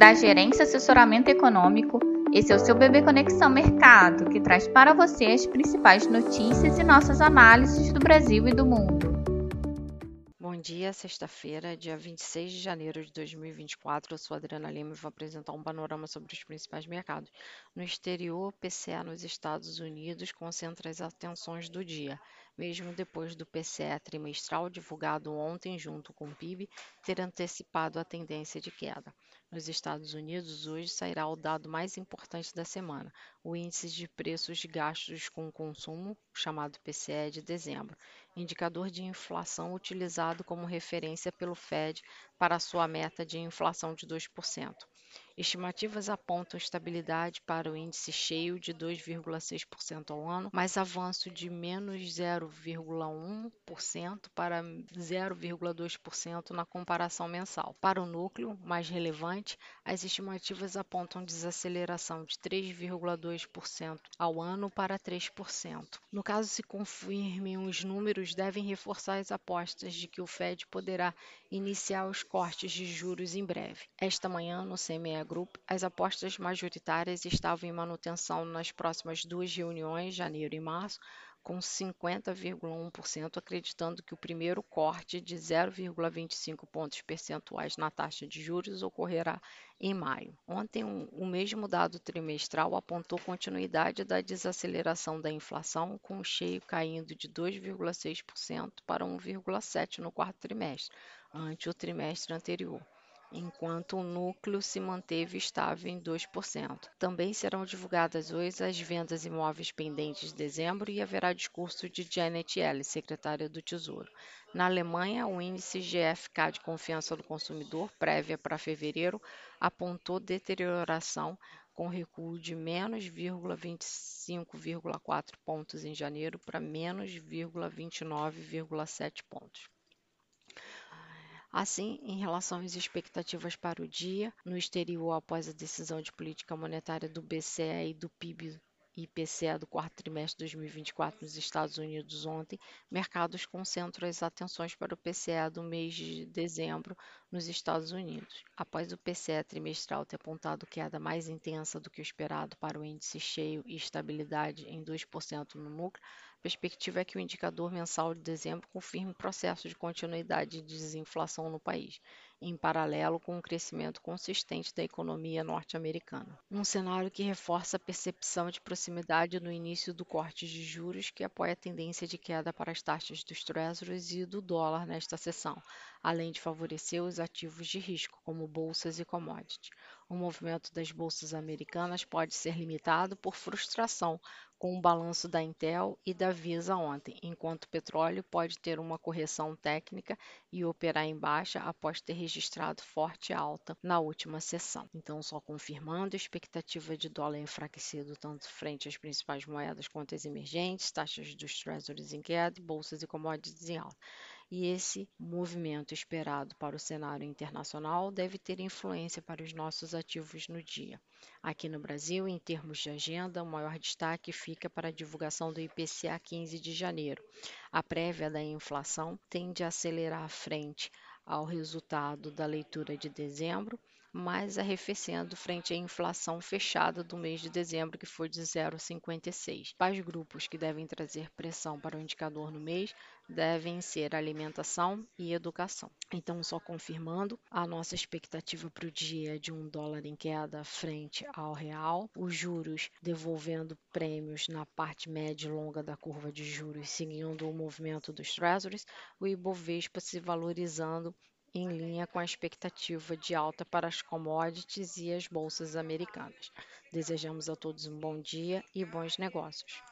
da Gerência Assessoramento Econômico. Esse é o seu Bebê Conexão Mercado, que traz para você as principais notícias e nossas análises do Brasil e do mundo. Bom dia, sexta-feira, dia 26 de janeiro de 2024. Eu sou Adriana Lima e vou apresentar um panorama sobre os principais mercados. No exterior, PCE nos Estados Unidos concentra as atenções do dia mesmo depois do PCE trimestral divulgado ontem junto com o PIB ter antecipado a tendência de queda. Nos Estados Unidos, hoje sairá o dado mais importante da semana, o Índice de Preços de Gastos com Consumo, chamado PCE de dezembro, indicador de inflação utilizado como referência pelo Fed para sua meta de inflação de 2%. Estimativas apontam estabilidade para o índice cheio de 2,6% ao ano, mas avanço de menos 0,1% para 0,2% na comparação mensal. Para o núcleo, mais relevante, as estimativas apontam desaceleração de 3,2% ao ano para 3%. No caso se confirmem os números, devem reforçar as apostas de que o Fed poderá iniciar os cortes de juros em breve. Esta manhã, no CME Group, as apostas majoritárias estavam em manutenção nas próximas duas reuniões, janeiro e março, com 50,1% acreditando que o primeiro corte de 0,25 pontos percentuais na taxa de juros ocorrerá em maio. Ontem, o mesmo dado trimestral apontou continuidade da desaceleração da inflação, com o cheio caindo de 2,6% para 1,7% no quarto trimestre, ante o trimestre anterior enquanto o núcleo se manteve estável em 2%. Também serão divulgadas hoje as vendas imóveis pendentes de dezembro e haverá discurso de Janet Yellen, secretária do Tesouro. Na Alemanha, o índice GFK de confiança do consumidor, prévia para fevereiro, apontou deterioração com recuo de menos 25,4 pontos em janeiro para menos 29,7 pontos. Assim, em relação às expectativas para o dia, no exterior, após a decisão de política monetária do BCE e do PIB IPCA do quarto trimestre de 2024 nos Estados Unidos ontem, mercados concentram as atenções para o PCA do mês de dezembro nos Estados Unidos. Após o PCA trimestral ter apontado queda mais intensa do que o esperado para o índice cheio e estabilidade em 2% no núcleo, perspectiva é que o indicador mensal de dezembro confirme o processo de continuidade de desinflação no país, em paralelo com o crescimento consistente da economia norte-americana. Um cenário que reforça a percepção de proximidade no início do corte de juros, que apoia a tendência de queda para as taxas dos treasuries e do dólar nesta sessão, além de favorecer os ativos de risco, como bolsas e commodities. O movimento das bolsas americanas pode ser limitado por frustração com o balanço da Intel e da Visa ontem, enquanto o petróleo pode ter uma correção técnica e operar em baixa após ter registrado forte alta na última sessão. Então, só confirmando a expectativa de dólar enfraquecido tanto frente às principais moedas quanto às emergentes, taxas dos treasuries em queda, bolsas e commodities em alta e esse movimento esperado para o cenário internacional deve ter influência para os nossos ativos no dia. Aqui no Brasil, em termos de agenda, o maior destaque fica para a divulgação do IPCA 15 de janeiro. A prévia da inflação tende a acelerar frente ao resultado da leitura de dezembro mais arrefecendo frente à inflação fechada do mês de dezembro, que foi de 0,56. Quais grupos que devem trazer pressão para o indicador no mês devem ser alimentação e educação. Então, só confirmando, a nossa expectativa para o dia é de um dólar em queda frente ao real, os juros devolvendo prêmios na parte média e longa da curva de juros, seguindo o movimento dos treasuries, o Ibovespa se valorizando em linha com a expectativa de alta para as commodities e as bolsas americanas. Desejamos a todos um bom dia e bons negócios.